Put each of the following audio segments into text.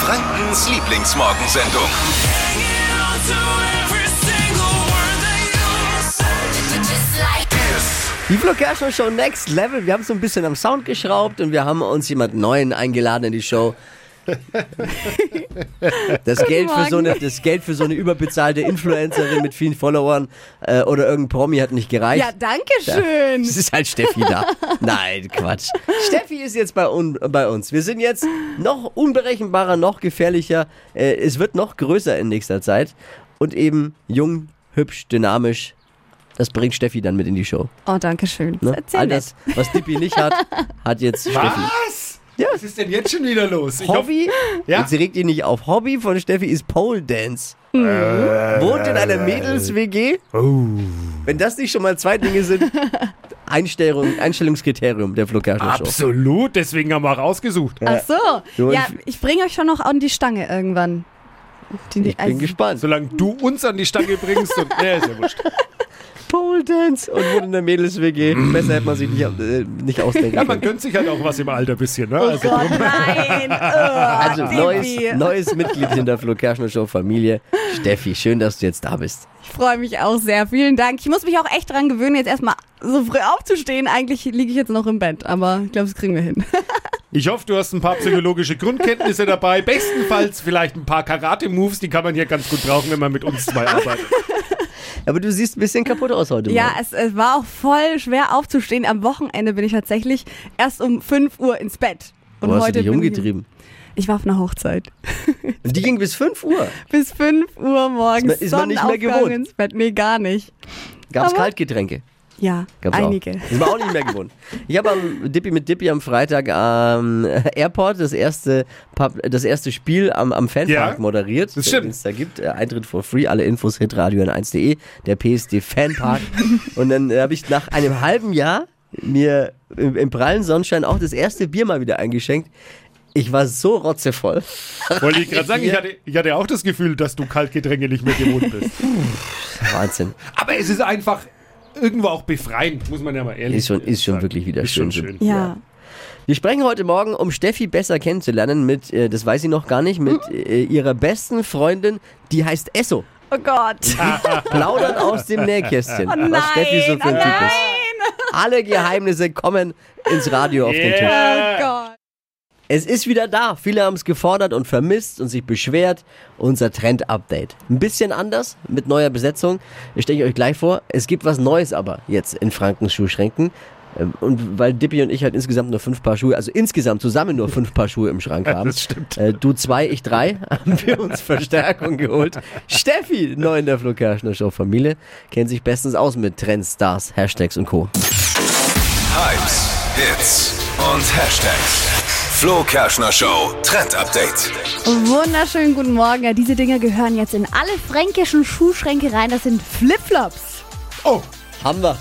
Frankens Lieblingsmorgensendung. Die Flo Kerschner Show Next Level. Wir haben so ein bisschen am Sound geschraubt und wir haben uns jemand Neuen eingeladen in die Show. Das Geld, für so eine, das Geld für so eine überbezahlte Influencerin mit vielen Followern äh, oder irgendein Promi hat nicht gereicht. Ja, danke schön. Es ist halt Steffi da. Nein, Quatsch. Steffi ist jetzt bei, un bei uns. Wir sind jetzt noch unberechenbarer, noch gefährlicher. Äh, es wird noch größer in nächster Zeit. Und eben jung, hübsch, dynamisch. Das bringt Steffi dann mit in die Show. Oh, danke schön. Ne? Erzähl All nett. das, was Dippi nicht hat, hat jetzt Steffi. Was? Ja. Was ist denn jetzt schon wieder los? Ich hoffe, Hobby, Ja? jetzt regt ihn nicht auf. Hobby von Steffi ist Pole Dance. Wohnt in einer Mädels-WG. Wenn das nicht schon mal zwei Dinge sind, Einstellung, Einstellungskriterium der Flo Kerschner Show. absolut, deswegen haben wir auch ausgesucht. Ach so. Ja, ich- bringe euch schon noch an die Stange irgendwann. Die, Ich bin gespannt. Solange du uns an die Stange bringst und. Nee, ist ja wurscht. Pole Dance und wohnt in der Mädels-WG. Besser hätte man sich nicht, äh, nicht ausdenken Ja, man können. gönnt sich halt auch was im Alter bisschen, ne? Oh Also Gott, drum. nein. Also Oh, neues, Baby. neues Mitglied in der Flo Kerschner Show Familie. Steffi, schön, dass du jetzt da bist. Ich freue mich auch sehr. Vielen Dank. Ich muss mich auch echt dran gewöhnen, jetzt erstmal so früh aufzustehen. Eigentlich liege ich jetzt noch im Bett, aber ich glaube, das kriegen wir hin. Ich hoffe, du hast ein paar psychologische Grundkenntnisse dabei. Bestenfalls vielleicht ein paar Karate-Moves, die kann man hier ganz gut brauchen, wenn man mit uns zwei arbeitet. Aber du siehst ein bisschen kaputt aus heute Ja, es, es war auch voll schwer aufzustehen. Am Wochenende bin ich tatsächlich erst um 5 Uhr ins Bett. Und Wo hast du heute dich bin umgetrieben? Ich, war auf einer Hochzeit. Die ging bis 5 Uhr. Bis 5 Uhr morgens. Ist man nicht mehr gewohnt. ins Bett. Nee, gar nicht. Gab es Kaltgetränke? Ja, Gab's einige. Auch. Ist man auch nicht mehr gewohnt. Ich habe am Dippy mit Dippy am Freitag am Airport das erste, Pub, das erste Spiel am, am Fanpark Ja, moderiert, das stimmt. den es da gibt. Äh, Eintritt for free, alle Infos hitradio 1de der PSD Fanpark. Und dann äh, habe ich nach einem halben Jahr mir im, im prallen Sonnenschein auch das erste Bier mal wieder eingeschenkt. Ich war so rotzevoll. Wollte ich gerade sagen, ich hatte, ich hatte auch das Gefühl, dass du Kaltgetränke nicht mehr gewohnt bist. Wahnsinn. Aber es ist einfach irgendwo auch befreiend, muss man ja mal ehrlich Ist schon, ist schon sagen. wirklich wieder Ist schön. schön. Ja. Wir sprechen heute Morgen, um Steffi besser kennenzulernen, mit, äh, das weiß sie noch gar nicht, mit äh, ihrer besten Freundin, die heißt Esso. Oh Gott. Plaudern aus dem Nähkästchen. Oh nein. was Steffi so für ein oh Typ ist. Alle Geheimnisse kommen ins Radio auf den Tisch. Yeah. Oh Gott. Es ist wieder da. Viele haben es gefordert und vermisst und sich beschwert. Unser Trend-Update. Ein bisschen anders, mit neuer Besetzung. Ich stelle ich euch gleich vor. Es gibt was Neues aber jetzt in Frankens Schuhschränken. Ähm, Und weil Dippy und ich halt insgesamt nur fünf Paar Schuhe, also insgesamt zusammen nur fünf Paar Schuhe im Schrank haben. Das stimmt. Äh, du zwei, ich drei, haben wir uns Verstärkung geholt. Steffi, neu in der Flo Kerschner Show Familie, kennt sich bestens aus mit Trends, Stars, Hashtags und Co. Hypes, Hits und Hashtags. Flo Kerschner Show Trend Update. Wunderschönen guten Morgen. Ja, diese Dinger gehören jetzt in alle fränkischen Schuhschränke rein. Das sind Flipflops. Oh, Haben wir.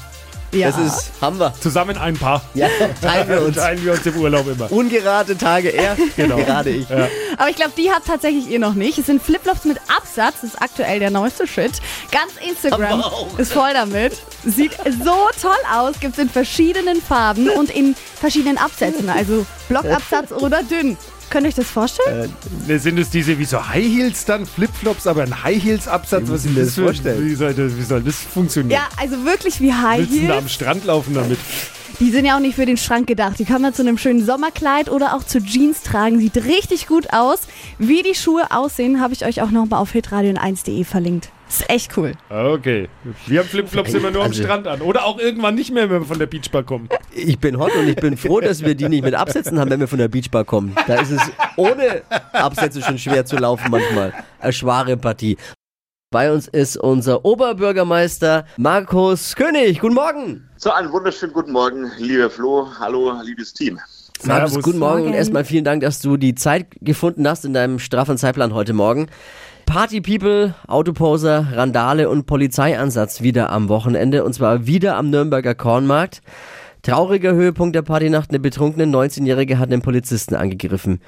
Ja. Das ist, haben wir. zusammen ein Paar. Ja, teilen wir uns. Teilen wir uns im Urlaub immer. Ungerade Tage er, Genau. gerade ich. Aber ich glaube, die habt tatsächlich ihr noch nicht. Es sind Flipflops mit Absatz. Das ist aktuell der neueste Shit. Ganz Instagram ist voll damit. Sieht so toll aus. Gibt es in verschiedenen Farben und in verschiedenen Absätzen. Also Blockabsatz oder dünn. Könnt ihr euch das vorstellen? Ne, Sind es diese wie so High Heels dann, Flipflops, aber ein High Heels Absatz? Wie Was ich das vorstellen? Wie soll das, wie soll das funktionieren? ja, also wirklich wie High Willst du da am Heels. Strand laufen damit? Die sind ja auch nicht für den Schrank gedacht. Die kann man zu einem schönen Sommerkleid oder auch zu Jeans tragen. Sieht richtig gut aus. Wie die Schuhe aussehen, habe ich euch auch nochmal auf hitradio1.de verlinkt. Ist echt cool. Okay. Wir haben Flipflops immer nur am Also- Strand an. Oder auch irgendwann nicht mehr, wenn wir von der Beachbar kommen. Ich bin hot und ich bin froh, dass wir die nicht mit Absätzen haben, wenn wir von der Beachbar kommen. Da ist es ohne Absätze schon schwer zu laufen manchmal. Eine schwere Partie. Bei uns ist unser Oberbürgermeister Markus König. Guten Morgen. So, einen wunderschönen guten Morgen, lieber Flo. Hallo, liebes Team. Markus, Servus. guten Morgen und erstmal vielen Dank, dass du die Zeit gefunden hast in deinem straffen Zeitplan heute Morgen. Party People, Autoposer, Randale und Polizeieinsatz wieder am Wochenende und zwar wieder am Nürnberger Kornmarkt. Trauriger Höhepunkt der Partynacht, eine betrunkene 19-Jährige hat einen Polizisten angegriffen.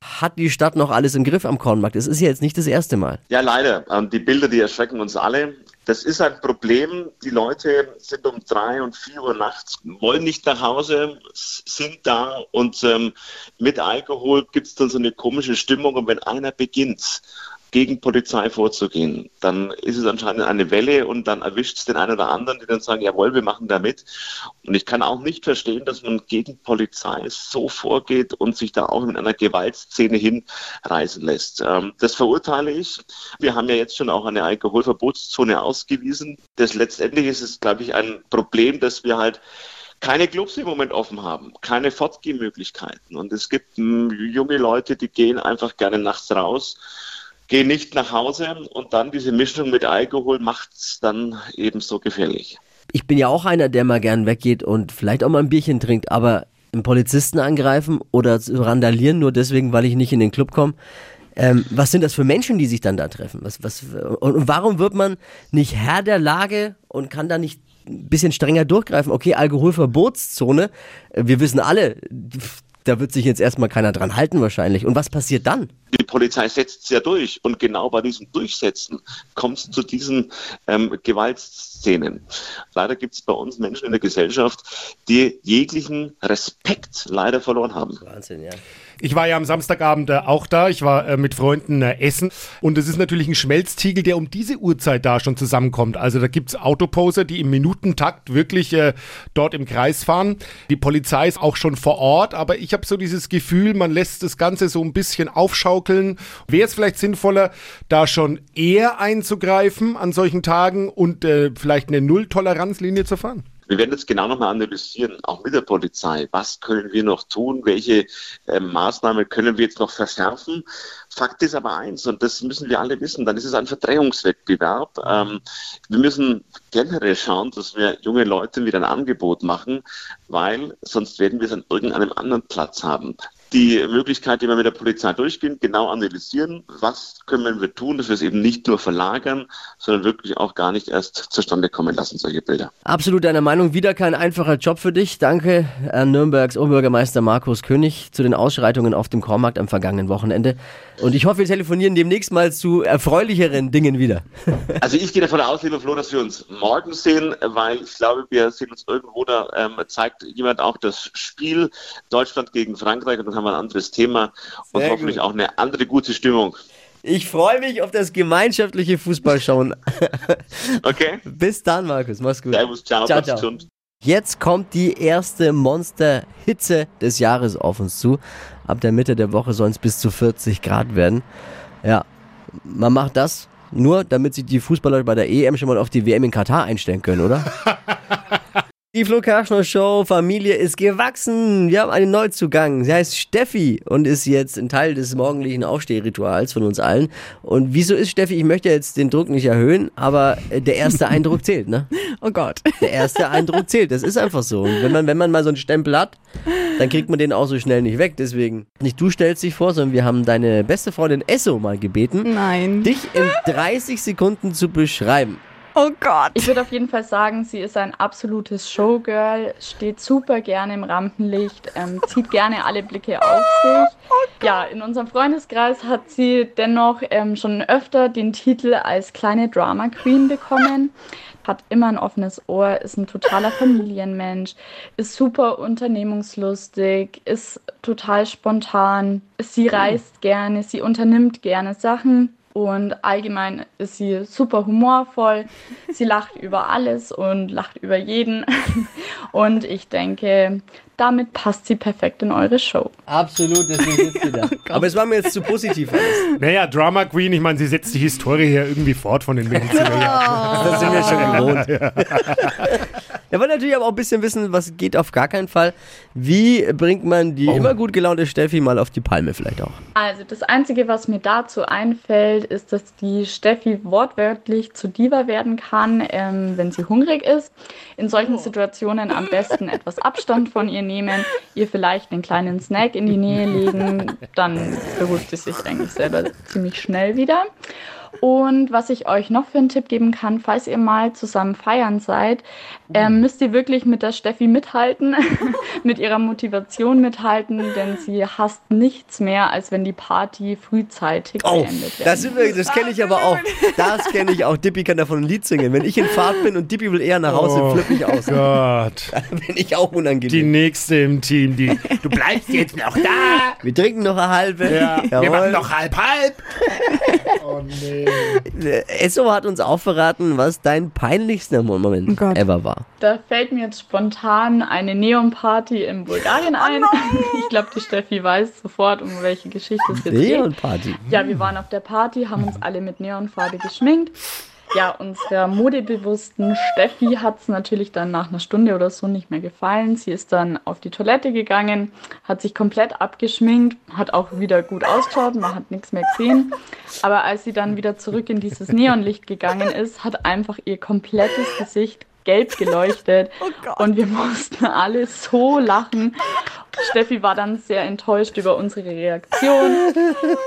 Hat die Stadt noch alles im Griff am Kornmarkt? Es ist ja jetzt nicht das erste Mal. Ja, leider. Ähm, Die Bilder, die erschrecken uns alle. Das ist ein Problem. Die Leute sind um drei und vier Uhr nachts, wollen nicht nach Hause, sind da und ähm, mit Alkohol gibt es dann so eine komische Stimmung. Und wenn einer beginnt, gegen Polizei vorzugehen, dann ist es anscheinend eine Welle und dann erwischt es den einen oder anderen, die dann sagen, jawohl, wir machen da mit. Und ich kann auch nicht verstehen, dass man gegen Polizei so vorgeht und sich da auch in einer Gewaltszene hinreißen lässt. Ähm, das verurteile ich. Wir haben ja jetzt schon auch eine Alkoholverbotszone ausgewiesen. Das letztendlich ist es, glaube ich, ein Problem, dass wir halt keine Clubs im Moment offen haben, keine Fortgehmöglichkeiten. Und es gibt mh, junge Leute, die gehen einfach gerne nachts raus, gehen nicht nach Hause und dann diese Mischung mit Alkohol macht es dann eben so gefährlich. Ich bin ja auch einer, der mal gern weggeht und vielleicht auch mal ein Bierchen trinkt, aber einen Polizisten angreifen oder randalieren, nur deswegen, weil ich nicht in den Club komme. Ähm, was sind das für Menschen, die sich dann da treffen? Was, was, und, und warum wird man nicht Herr der Lage und kann da nicht ein bisschen strenger durchgreifen? Okay, Alkoholverbotszone, äh, wir wissen alle, da wird sich jetzt erstmal keiner dran halten wahrscheinlich. Und was passiert dann? Die Polizei setzt es ja durch und genau bei diesem Durchsetzen kommt es zu diesen ähm, Gewaltszenen. Leider gibt es bei uns Menschen in der Gesellschaft, die jeglichen Respekt leider verloren haben. Wahnsinn, ja. Ich war ja am Samstagabend äh, auch da. Ich war äh, mit Freunden äh, essen. Und es ist natürlich ein Schmelztiegel, der um diese Uhrzeit da schon zusammenkommt. Also da gibt's Autoposer, die im Minutentakt wirklich äh, dort im Kreis fahren. Die Polizei ist auch schon vor Ort. Aber ich habe so dieses Gefühl, man lässt das Ganze so ein bisschen aufschaukeln. Wäre es vielleicht sinnvoller, da schon eher einzugreifen an solchen Tagen und äh, vielleicht eine Null-Toleranz-Linie zu fahren? Wir werden jetzt genau nochmal analysieren, auch mit der Polizei. Was können wir noch tun? Welche äh, Maßnahmen können wir jetzt noch verschärfen? Fakt ist aber eins, und das müssen wir alle wissen, dann ist es ein Verdrängungswettbewerb. Ähm, wir müssen generell schauen, dass wir junge Leute wieder ein Angebot machen, weil sonst werden wir es an irgendeinem anderen Platz haben. Die Möglichkeit, die wir mit der Polizei durchgehen, genau analysieren, was können wir tun, dass wir es eben nicht nur verlagern, sondern wirklich auch gar nicht erst zustande kommen lassen, solche Bilder. Absolut deiner Meinung. Wieder kein einfacher Job für dich. Danke an Nürnbergs Oberbürgermeister Markus König zu den Ausschreitungen auf dem Kormarkt am vergangenen Wochenende. Und ich hoffe, wir telefonieren demnächst mal zu erfreulicheren Dingen wieder. Also ich gehe davon aus, lieber Flo, dass wir uns morgen sehen, weil ich glaube, wir sehen uns irgendwo, da ähm, zeigt jemand auch das Spiel Deutschland gegen Frankreich und haben wir ein anderes Thema und Sehr hoffentlich gut. auch eine andere gute Stimmung. Ich freue mich auf das gemeinschaftliche Fußballschauen. Okay? Bis dann, Markus. Mach's gut. Servus, ciao, Ciao, ciao. ciao. Jetzt kommt die erste Monster-Hitze des Jahres auf uns zu. Ab der Mitte der Woche sollen es bis zu 40 Grad werden. Ja, man macht das nur, damit sich die Fußballer bei der EM schon mal auf die WM in Katar einstellen können, oder? Die Flo Kerschner Show Familie ist gewachsen. Wir haben einen Neuzugang. Sie heißt Steffi und ist jetzt ein Teil des morgendlichen Aufstehrituals von uns allen. Und wieso ist Steffi? Ich möchte jetzt den Druck nicht erhöhen, aber äh, der erste Eindruck zählt, ne? Oh Gott. Der erste Eindruck zählt. Das ist einfach so. Und wenn man, wenn man mal so einen Stempel hat, dann kriegt man den auch so schnell nicht weg. Deswegen nicht du stellst dich vor, sondern wir haben deine beste Freundin Esso mal gebeten, Nein. dich in 30 Sekunden zu beschreiben. Oh Gott. Ich würde auf jeden Fall sagen, sie ist ein absolutes Showgirl, steht super gerne im Rampenlicht, ähm, zieht gerne alle Blicke auf sich. Ja, in unserem Freundeskreis hat sie dennoch ähm, schon öfter den Titel als kleine Drama Queen bekommen. Hat immer ein offenes Ohr, ist ein totaler Familienmensch, ist super unternehmungslustig, ist total spontan. Sie reist gerne, sie unternimmt gerne Sachen. Und allgemein ist sie super humorvoll. Sie lacht über alles und lacht über jeden. Und ich denke, damit passt sie perfekt in eure Show. Absolut, deswegen sitzt sie da. Aber es war mir jetzt zu positiv alles. Naja, Drama Queen, ich meine, sie setzt die Historie hier irgendwie fort von den Medizinern. Das sind wir schon gewohnt. Wir wollen natürlich aber auch ein bisschen wissen, was geht auf gar keinen Fall. Wie bringt man die immer gut gelaunte Steffi mal auf die Palme vielleicht auch? Also das Einzige, was mir dazu einfällt, ist, dass die Steffi wortwörtlich zu Diva werden kann, ähm, wenn sie hungrig ist. In solchen Situationen am besten etwas Abstand von ihr nehmen, ihr vielleicht einen kleinen Snack in die Nähe legen, dann beruhigt sie sich eigentlich selber ziemlich schnell wieder. Und was ich euch noch für einen Tipp geben kann, falls ihr mal zusammen feiern seid, ähm, müsst ihr wirklich mit der Steffi mithalten, mit ihrer Motivation mithalten, denn sie hasst nichts mehr, als wenn die Party frühzeitig Oh, beendet wird. das, das kenne ich aber auch. Das kenne ich auch. Dippy kann davon ein Lied singen. Wenn ich in Fahrt bin und Dippy will eher nach Hause, Oh flippe ich aus. Gott. Bin ich auch Die unangenehm. nächste im Team, die. Du bleibst jetzt noch da. Wir trinken noch eine halbe. Ja, wir machen noch halb halb. Oh nee. Esso hat uns auch verraten, was dein peinlichster Moment Oh ever war. Da fällt mir jetzt spontan eine Neon-Party in Bulgarien ein. ich glaube, die Steffi weiß sofort, um welche Geschichte es jetzt geht. Neon-Party. Ja, wir waren auf der Party, haben uns alle mit Neonfarbe geschminkt. Ja, unserer modebewussten Steffi hat es natürlich dann nach einer Stunde oder so nicht mehr gefallen. Sie ist dann auf die Toilette gegangen, hat sich komplett abgeschminkt, hat auch wieder gut ausgeschaut, man hat nichts mehr gesehen. Aber als sie dann wieder zurück in dieses Neonlicht gegangen ist, hat einfach ihr komplettes Gesicht gelb geleuchtet. und wir mussten alle so lachen. Steffi war dann sehr enttäuscht über unsere Reaktion,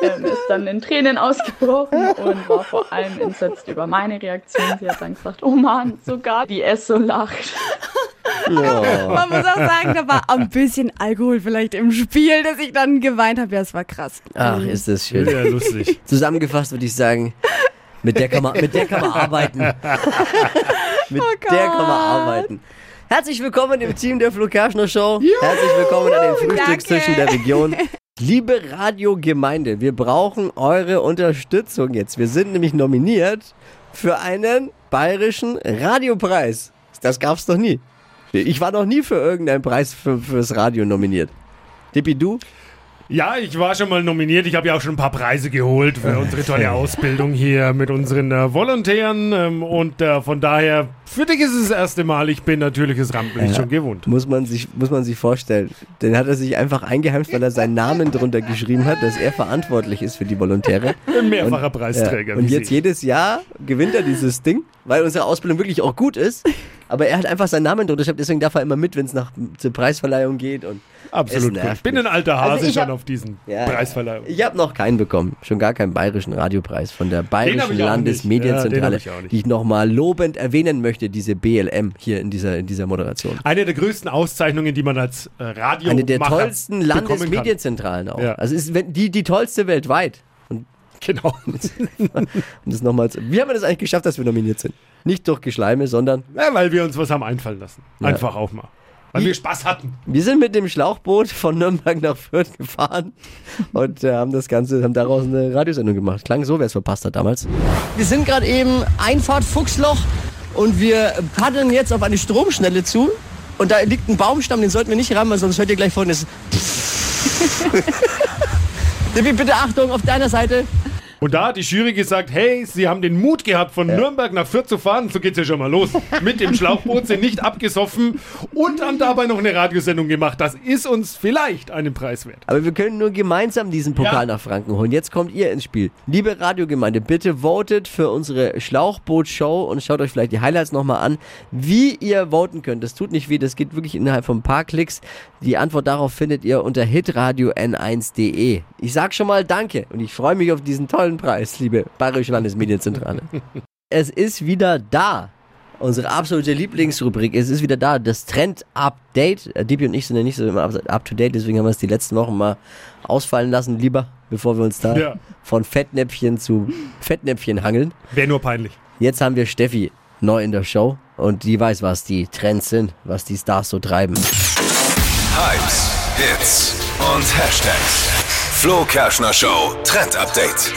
ähm, ist dann in Tränen ausgebrochen und war vor allem entsetzt über meine Reaktion. Sie hat dann gesagt, oh Mann, sogar die Esso lacht. Man muss auch sagen, da war ein bisschen Alkohol vielleicht im Spiel, dass ich dann geweint habe. Ja, es war krass. Ach, ist das schön. Ja, lustig. Zusammengefasst würde ich sagen, mit der kann man, mit der kann man arbeiten. mit der kann man arbeiten. Herzlich willkommen im Team der Flo Kerschner Show. Herzlich willkommen an den Frühstückstischen der Region. Liebe Radiogemeinde, wir brauchen eure Unterstützung jetzt. Wir sind nämlich nominiert für einen bayerischen Radiopreis. Das gab's noch nie. Ich war noch nie für irgendeinen Preis für, fürs Radio nominiert. Dippi, du? Ja, ich war schon mal nominiert. Ich habe ja auch schon ein paar Preise geholt für unsere tolle Ausbildung hier mit unseren äh, Volontären. Ähm, und äh, von daher, für dich ist es das erste Mal. Ich bin natürliches Rampenlicht schon gewohnt. Muss man, sich, muss man sich vorstellen. Den hat er sich einfach eingeheimst, weil er seinen Namen drunter geschrieben hat, dass er verantwortlich ist für die Volontäre. Ein mehrfacher Preisträger. Ja. Und jetzt jedes Jahr gewinnt er dieses Ding, weil unsere Ausbildung wirklich auch gut ist. Aber er hat einfach seinen Namen drunter deswegen darf er immer mit, wenn es nach zur Preisverleihung geht. Und Absolut. cool. Ich bin ein alter Hase Also schon hab- auf diesen Ja, Preisverleihung. Ich habe noch keinen bekommen. Schon gar keinen bayerischen Radiopreis von der Bayerischen. Ja, Landesmedienzentrale, nicht. die ich nochmal lobend erwähnen möchte, diese BLM hier in dieser, in dieser Moderation. Eine der größten Auszeichnungen, die man als äh, Radio Eine der tollsten. Landesmedienzentralen auch. Ja. Also ist die, die tollste weltweit. Genau. um das nochmal zu, wie haben wir das eigentlich geschafft, dass wir nominiert sind? Nicht durch Geschleime, sondern Ja, weil wir uns was haben einfallen lassen. Ja. Einfach auch mal. Weil wir Spaß hatten. wir sind mit dem Schlauchboot von Nürnberg nach Fürth gefahren und äh, haben das Ganze, haben daraus eine Radiosendung gemacht. Klang so, wer es verpasst hat damals. Wir sind gerade eben Einfahrt Fuchsloch und wir paddeln jetzt auf eine Stromschnelle zu. Und da liegt ein Baumstamm, den sollten wir nicht rammen, sonst hört ihr gleich folgendes. Dippi, bitte Achtung, auf deiner Seite. Und da hat die Jury gesagt, hey, sie haben den Mut gehabt, von Nürnberg nach Fürth zu fahren. So geht's ja schon mal los. Mit dem Schlauchboot, sind nicht abgesoffen und haben dabei noch eine Radiosendung gemacht. Das ist uns vielleicht einen Preis wert. Aber wir können nur gemeinsam diesen Pokal Ja. nach Franken holen. Jetzt kommt ihr ins Spiel. Liebe Radiogemeinde, bitte votet für unsere Schlauchboot-Show und schaut euch vielleicht die Highlights nochmal an, wie ihr voten könnt. Das tut nicht weh, das geht wirklich innerhalb von ein paar Klicks. Die Antwort darauf findet ihr unter hitradio n1.de. Ich sag schon mal Danke und ich freue mich auf diesen tollen Preis, liebe Bayerische Landesmedienzentrale. es ist wieder da. Unsere absolute Lieblingsrubrik. Es ist wieder da. Das Trend-Update. Äh, Dipi und ich sind ja nicht so immer up- up-to-date, deswegen haben wir es die letzten Wochen mal ausfallen lassen, lieber, bevor wir uns da Ja. von Fettnäpfchen zu Fettnäpfchen hangeln. Wäre nur peinlich. Jetzt haben wir Steffi neu in der Show und die weiß, was die Trends sind, was die Stars so treiben. Hypes, Hits und Hashtags. Flo Kerschner Show Trend Update.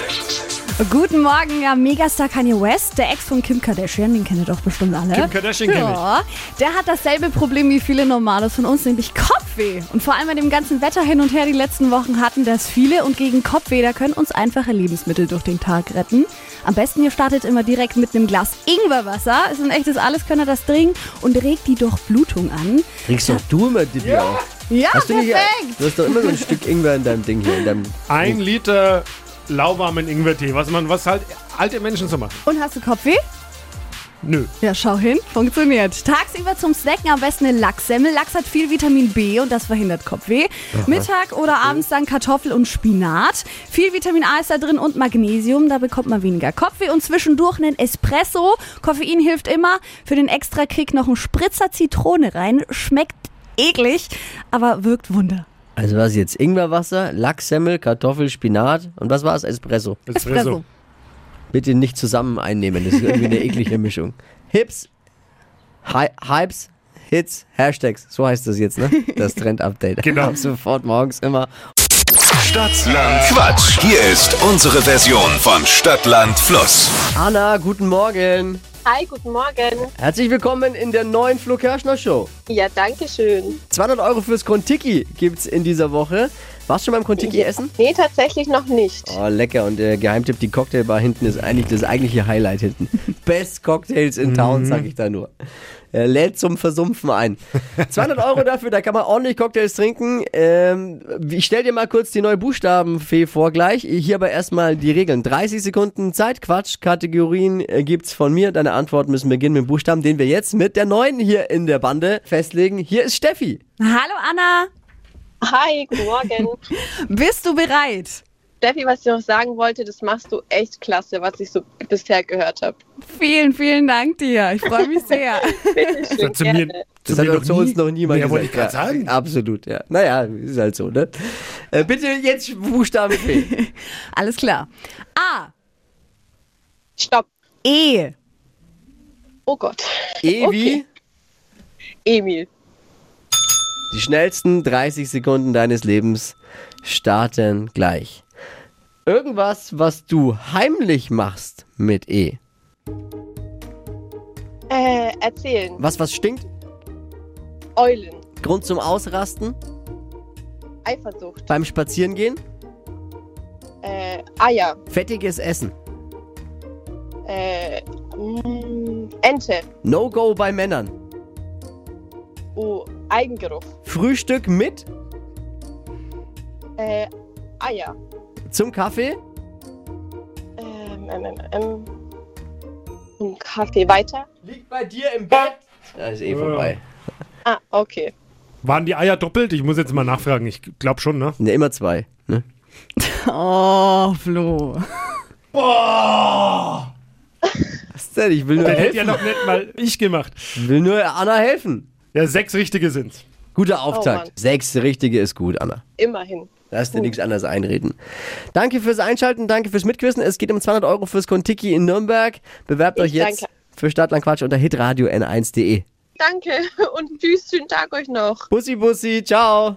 Guten Morgen, ja, Megastar Kanye West, der Ex von Kim Kardashian, den kennt ihr doch bestimmt alle. Kim Kardashian kenn ich. ja, Der hat dasselbe Problem wie viele Normalos von uns, nämlich Kopfweh. Und vor allem bei dem ganzen Wetter hin und her die letzten Wochen hatten das viele und gegen Kopfweh, da können uns einfache Lebensmittel durch den Tag retten. Am besten ihr startet immer direkt mit einem Glas Ingwerwasser. Ist ein echtes Alleskönner, das dringen und regt die Durchblutung an. Kriegst doch du immer, Dipi, auch. Ja, Hast du, nicht, perfekt. du hast doch immer so ein Stück Ingwer in deinem Ding hier. In deinem Ein Liter lauwarmen Ingwertee, was man, was halt alte Menschen so machen. Und hast du Kopfweh? Nö. Ja, schau hin, funktioniert. Tagsüber zum Snacken am besten eine Lachssemmel. Lachs hat viel Vitamin B und das verhindert Kopfweh. Mittag oder abends dann Kartoffel und Spinat. Viel Vitamin A ist da drin und Magnesium, da bekommt man weniger Kopfweh und zwischendurch einen Espresso. Koffein hilft immer. Für den Extra-Kick noch ein Spritzer Zitrone rein. Schmeckt eklig, aber wirkt Wunder. Also was jetzt? Ingwerwasser, Lachssemmel, Kartoffel, Spinat und was war es? Espresso. Espresso. Bitte nicht zusammen einnehmen, das ist irgendwie eine eklige Mischung. Hips, Hi Hypes, Hits, Hashtags, so heißt das jetzt, ne? Das Trend-Update. Genau. Ab sofort morgens immer. Stadtland Quatsch. Hier ist unsere Version von Stadtland Fluss. Anna, guten Morgen. Hi, guten Morgen. Herzlich willkommen in der neuen Flo Kerschner Show. Ja, danke schön. 200 Euro fürs Kontiki gibt's in dieser Woche. Warst du schon beim Kontiki essen? Nee, tatsächlich noch nicht. Oh, lecker. Und der Geheimtipp, die Cocktailbar hinten ist eigentlich das eigentliche Highlight hinten. Best Cocktails in Town, sag ich da nur. Er lädt zum Versumpfen ein. 200 Euro dafür, da kann man ordentlich Cocktails trinken. Ähm, ich stell dir mal kurz die neue Buchstabenfee vor gleich. Hier aber erstmal die Regeln. 30 Sekunden Zeit, Quatsch, Kategorien äh, gibt's von mir. Deine Antworten müssen beginnen mit dem Buchstaben, den wir jetzt mit der neuen hier in der Bande festlegen. Hier ist Steffi. Hallo Anna, Hi, guten Morgen. bist du bereit? Steffi, was ich noch sagen wollte, das machst du echt klasse, was ich so bisher gehört habe. Vielen, vielen Dank dir. Ich freue mich sehr. Bitte schön, hat zu mir-. Das Zu hat noch zu nie- uns noch niemand Ja, gesagt. wollte ich grad Ja, sagen. Absolut, ja. Naja, ist halt so, ne? Äh, bitte jetzt Buchstabe Fee. Alles klar. A, Stopp. E, Oh Gott. E wie? Emil. Die schnellsten 30 Sekunden deines Lebens starten gleich. Irgendwas, was du heimlich machst mit E. Äh, erzählen. Was, was stinkt? Eulen. Grund zum Ausrasten? Eifersucht. Beim Spazierengehen? Äh, Eier. Fettiges Essen? Äh, mm, Ente. No-Go bei Männern? Eigengeruch. Frühstück mit? Äh, Eier. Zum Kaffee? Ähm, ähm, ähm, ähm. Ein Kaffee weiter. Liegt bei dir im Bett? Da ist eh vorbei. Ah, okay. Waren die Eier doppelt? Ich muss jetzt mal nachfragen. Ich glaube schon, ne? Ne, immer zwei. Ne? Oh, Flo. Was denn? Ich will nur Das hätte ja noch nicht mal ich gemacht. Ich will nur Anna helfen. Ja, sechs richtige sind's. Guter Auftakt. Mann. Sechs richtige ist gut, Anna. Immerhin. Lass dir nichts anderes einreden. Danke fürs Einschalten, danke fürs Mitquissen. Es geht um 200 Euro fürs Kontiki in Nürnberg. Bewerbt Ich euch jetzt danke. für Stadtland Quatsch unter hitradio n1.de. Danke und tschüss, schönen Tag euch noch. Bussi, Bussi, ciao.